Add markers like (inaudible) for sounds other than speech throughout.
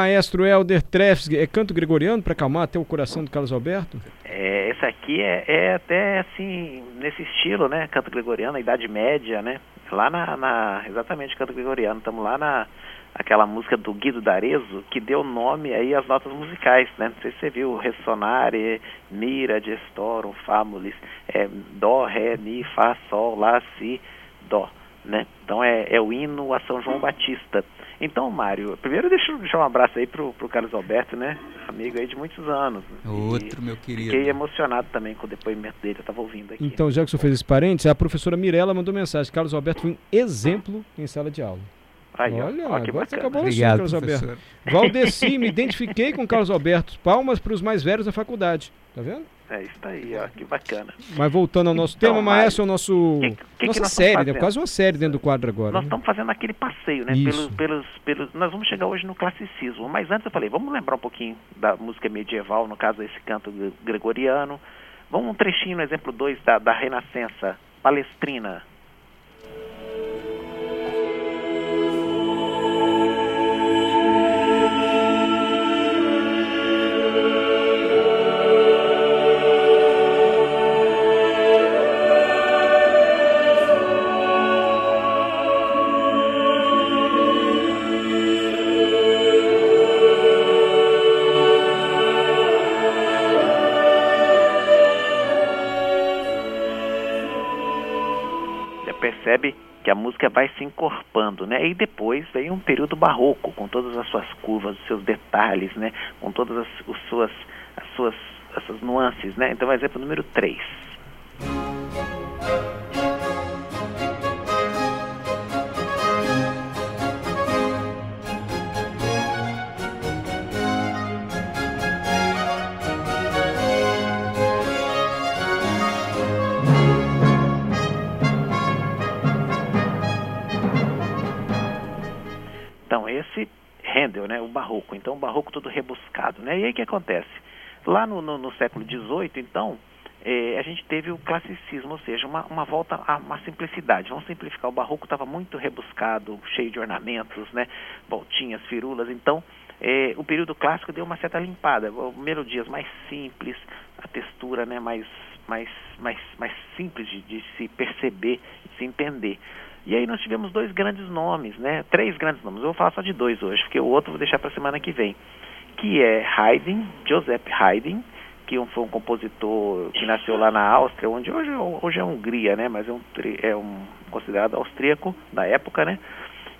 Maestro Helder Trefsg, é canto gregoriano para acalmar até o coração do Carlos Alberto? É, esse aqui é, é, até assim, nesse estilo, né? Canto gregoriano, a Idade Média, né? Lá na, na exatamente, canto gregoriano, estamos lá na aquela música do Guido D'Arezzo, que deu nome aí às notas musicais, né? Não sei se você viu, Ressonare, Mira, Gestorum, Famulis, é, Dó, Ré, Mi, Fá, Sol, Lá, Si, Dó, né? Então é, é o hino a São João Batista. Então, Mário, primeiro deixa eu deixar um abraço aí pro, pro Carlos Alberto, né? Amigo aí de muitos anos. Outro, e meu querido. Fiquei emocionado também com o depoimento dele, eu estava ouvindo aqui. Então, já que o senhor fez esse parênteses, a professora Mirella mandou mensagem. Carlos Alberto foi um exemplo em sala de aula. Aí, Olha, ó, que agora você bacana. acabou Obrigado, Carlos professor. Alberto. Valdeci, me identifiquei com Carlos Alberto. Palmas para os mais velhos da faculdade. Tá vendo? É isso aí, ó, que bacana. Mas voltando ao nosso Então, tema, maestro, é o nosso. que- que que nossa nós série, né? Quase uma série dentro do quadro agora. Nós né? estamos fazendo aquele passeio, né? Isso. Pelos, pelos, pelos, nós vamos chegar hoje no classicismo. Mas antes eu falei, vamos lembrar um pouquinho da música medieval, no caso esse canto gre- gregoriano. Vamos um trechinho no exemplo 2 da, da Renascença, Palestrina. Percebe que a música vai se encorpando, né? E depois vem um período barroco, com todas as suas curvas, os seus detalhes, né? Com todas as, os suas, as suas essas nuances, né? Então, exemplo número 3. Handel, né, o barroco. Então, o barroco todo rebuscado, né? E aí o que acontece? Lá no, no, no século XVIII, então, eh, a gente teve o classicismo, ou seja, uma, uma volta a uma simplicidade. Vamos simplificar, o barroco estava muito rebuscado, cheio de ornamentos, né? Voltinhas, firulas. Então, eh, o período clássico deu uma certa limpada. Melodias mais simples, a textura né, mais, mais, mais, mais simples de, de se perceber, de se entender. E aí nós tivemos dois grandes nomes, né? Três grandes nomes. Eu vou falar só de dois hoje, porque o outro vou deixar para a semana que vem. Que é Haydn, Joseph Haydn, que foi um compositor que nasceu lá na Áustria, onde hoje, hoje é Hungria, né? Mas é um, é um considerado austríaco da época, né?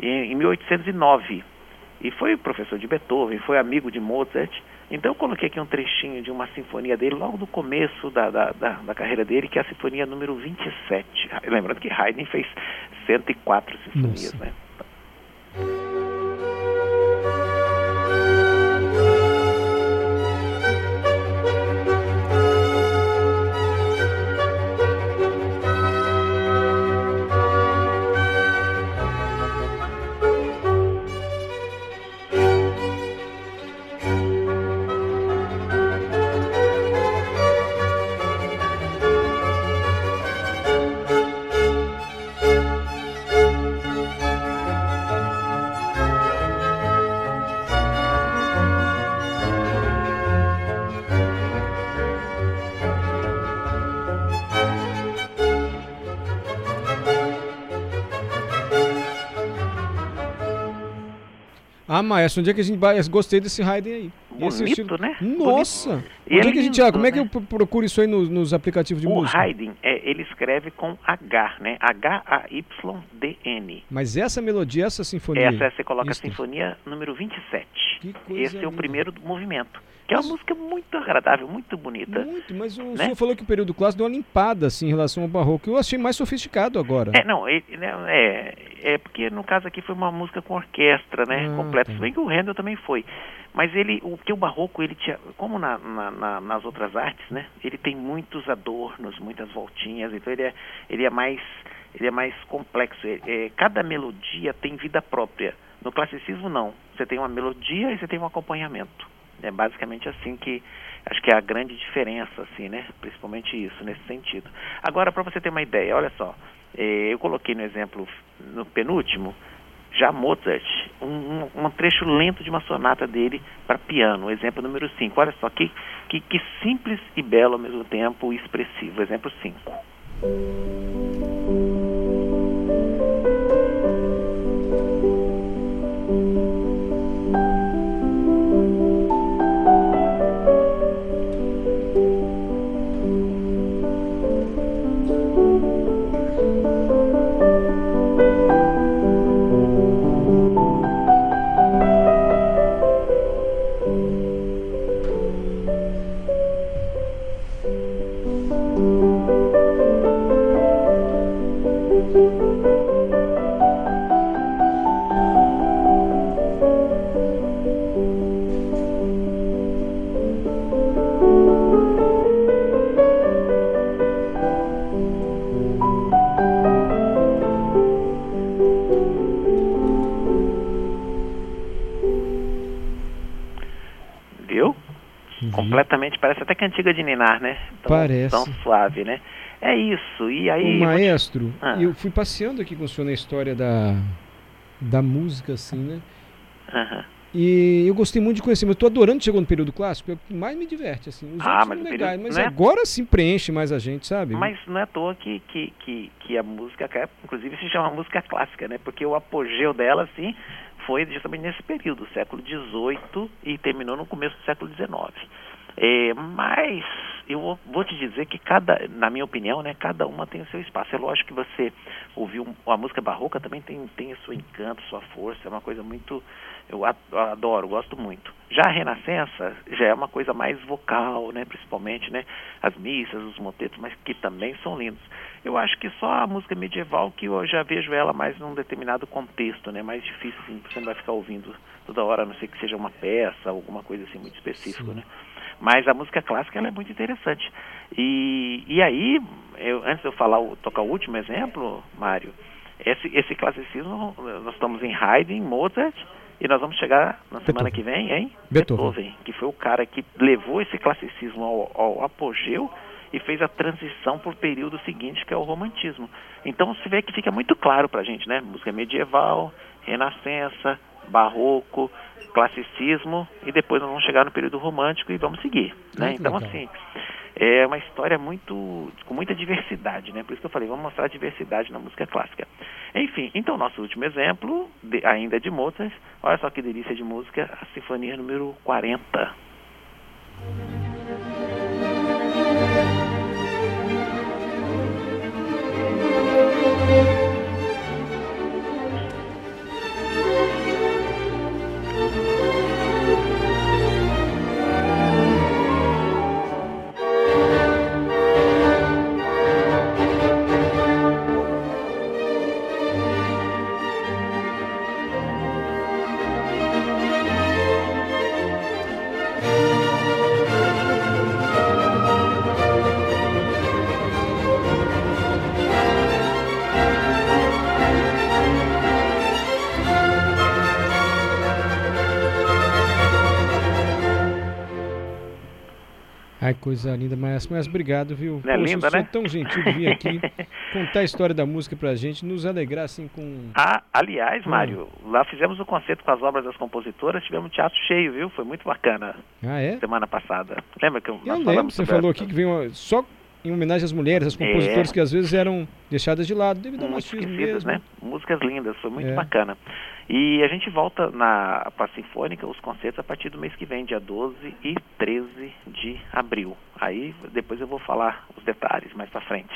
E, em 1809. E foi professor de Beethoven, foi amigo de Mozart. Então eu coloquei aqui um trechinho de uma sinfonia dele, logo do começo da, da, da, da carreira dele, que é a sinfonia número 27. Lembrando que Haydn fez 104 sinfonias, Nossa. né? Ah, maestro, onde é que a gente vai? Gostei desse Raiden aí. Bonito, né? Nossa! E Onde é é que a gente. ah, como é que eu pro- procuro isso aí nos, nos aplicativos de O música? Haydn, é, ele escreve com H, né? H-A-Y-D-N. Mas essa melodia, essa sinfonia. Essa você coloca Isso. a sinfonia número 27. Esse é o linda. primeiro movimento. Que é uma música muito agradável, muito bonita. Muito, mas o né? senhor falou que o período clássico deu uma limpada assim, em relação ao barroco. Eu achei mais sofisticado agora. É, não, é, é, é porque no caso aqui foi uma música com orquestra, né, Ah, completa. tá. Se bem que o Handel também foi. Mas ele, o que o barroco, ele tinha, como na, na- na- nas outras artes, né, ele tem muitos adornos, muitas voltinhas, então ele é, ele é mais, ele é mais complexo. É- é, cada melodia tem vida própria. No classicismo não. Você tem uma melodia e você tem um acompanhamento. É basicamente assim que acho que é a grande diferença, assim, né? Principalmente isso, nesse sentido. Agora, para você ter uma ideia, olha só, eh, eu coloquei no exemplo no penúltimo, já Mozart, um, um- trecho lento de uma sonata dele para piano, exemplo número 5. Olha só, que, que, que simples e belo ao mesmo tempo e expressivo. Exemplo 5. Vi. Completamente, parece até cantiga de Ninar, né? Tão, Parece. Tão suave, né? É isso, e aí... O vou te- maestro, Ah. eu fui passeando aqui com o senhor na história da, da música, assim, né? Aham. E eu gostei muito de conhecer, mas eu tô adorando chegou no período clássico, é o que mais me diverte, assim. Os Ah, mas legais, período- mas né? agora sim preenche mais a gente, sabe? Mas não é à toa que, que, que, que a música, inclusive, se chama música clássica, né? Porque o apogeu dela, assim, foi justamente nesse período, século XVIII e terminou no começo do século XIX. É, mas eu vou, te dizer que cada, na minha opinião, né, cada uma tem o seu espaço. É lógico que você ouviu a música barroca também tem, tem o seu encanto, sua força, é uma coisa muito. Eu adoro, gosto muito. Já a Renascença já é uma coisa mais vocal, né, principalmente, né, as missas, os motetos, mas que também são lindos. Eu acho que só a música medieval que eu já vejo ela mais num determinado contexto, né, mais difícil, assim, você não vai ficar ouvindo toda hora, a não ser que seja uma peça, alguma coisa assim muito específica, Sim. né. Mas a música clássica ela é muito interessante. E, e aí, eu, antes de eu falar, tocar o último exemplo, Mário, esse, esse classicismo, nós estamos em Haydn, Mozart, e nós vamos chegar na semana Beethoven. que vem em Beethoven. que foi o cara que levou esse classicismo ao, ao apogeu e fez a transição para o período seguinte, que é o romantismo. Então você vê que fica muito claro para a gente, né? Música medieval, renascença, barroco, classicismo, e depois nós vamos chegar no período romântico e vamos seguir. Né? Muito Então, legal. assim, é uma história muito com muita diversidade, né? Por isso que eu falei, vamos mostrar a diversidade na música clássica. Enfim, então nosso último exemplo, de- ainda de Mozart, olha só que delícia de música, a Sinfonia número 40. Coisa linda, mas, mas obrigado, viu? Não é Poxa, linda, né? tão gentil de vir aqui (laughs) contar a história da música pra gente, nos alegrar assim com. Ah, aliás, Hum. Mário, lá fizemos o concerto com as obras das compositoras, tivemos um teatro cheio, viu? Foi muito bacana Ah, é? semana passada. Lembra que Eu nós lembro, você falou essa- aqui que veio uma- só em homenagem às mulheres, às compositoras É. que às vezes eram deixadas de lado devido ao machismo mesmo. né? Músicas lindas, foi muito É. bacana. E a gente volta na para a Sinfônica, os concertos a partir do mês que vem, dia 12 e 13 de abril. Aí depois eu vou falar os detalhes mais pra frente.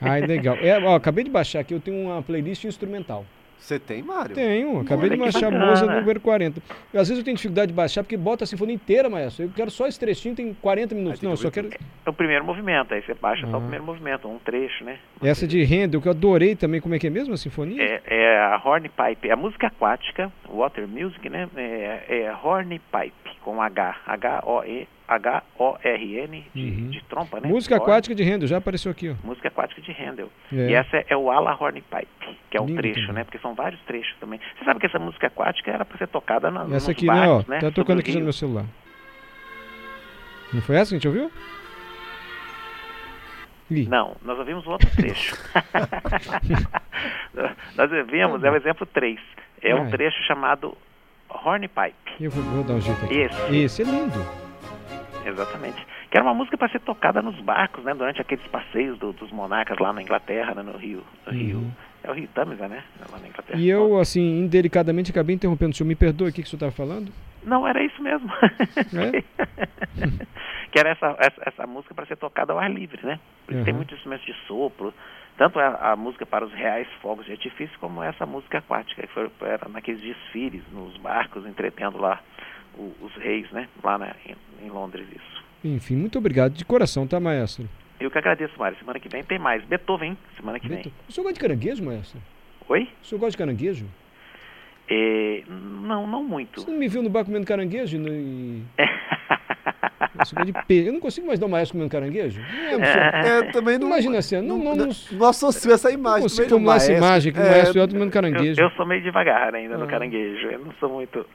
Ai, legal. É, ó, (laughs) acabei de baixar aqui, eu tenho uma playlist instrumental. Você tem, Mário? Tenho, acabei Olha de baixar bacana. Moza número 40. Às vezes eu tenho dificuldade de baixar porque bota a sinfonia inteira, maestro. Eu quero só esse trechinho, tem 40 minutos. Não, eu que só quero. É o primeiro movimento, aí você baixa só Ah. o primeiro movimento, um trecho, né? Essa de Handel, que eu adorei também, como é que é mesmo a sinfonia? É, é a hornpipe, a música aquática, water music, né? É, é hornpipe, com H, H-O-E, H-O-R-N, de, Uhum. de trompa, né? Música Horn- aquática de Handel, já apareceu aqui, ó. Música aquática de Handel. É. E essa é, é o ala hornpipe, que é o Lindo trecho, também. né? Porque são vários trechos também. Você sabe que essa música aquática era para ser tocada na, Essa aqui, né, ó. né? Tá tocando o aqui no meu celular. Não foi essa que a gente ouviu? Não, nós ouvimos um outro trecho. (laughs) (laughs) nós ouvimos, é o exemplo 3. É um Ai. trecho chamado hornpipe. eu vou, vou dar um jeito aqui. Esse. Esse é lindo. Exatamente. Que era uma música para ser tocada nos barcos, né? Durante aqueles passeios do- dos monarcas lá na Inglaterra, né, no Rio. No Uhum. Rio. É o Rio Tamisa, né? Lá na Inglaterra. E eu, assim, indelicadamente acabei interrompendo o senhor. Me perdoe, o que, que o senhor estava falando? Não, era isso mesmo. É? (laughs) que era essa, essa, essa música para ser tocada ao ar livre, né? Por isso tem Uhum. muitos instrumentos de sopro. Tanto a, a música para os reais fogos de artifício, como essa música aquática, que foi, era naqueles desfiles, nos barcos, entretendo lá os reis, né? Lá na- em, em Londres, isso. Enfim, muito obrigado. De coração, tá, maestro? Eu que agradeço, Mário. Semana que vem tem mais. Beethoven, hein? semana que vem. Beto, O senhor gosta de caranguejo, maestro? Oi? O senhor gosta de caranguejo? É, não, não muito. Você não me viu no bar comendo caranguejo? No, e... (laughs) De peixe. Eu não consigo mais dar o maestro comendo caranguejo. Não senhor. É, eu também não. Imagina assim, não, não, não, Não associo essa não imagem. consigo do tomar essa maestro. imagem que o É, maestro eu comendo Eu, caranguejo. eu sou meio devagar ainda no Ah. caranguejo. Eu não sou muito.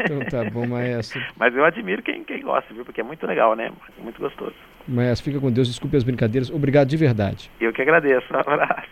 Então tá bom, maestro. (laughs) Mas eu admiro quem, quem gosta, viu? Porque é muito legal, né? Muito gostoso. Maestro, fica com Deus. Desculpe as brincadeiras. Obrigado de verdade. Eu que agradeço. Um abraço.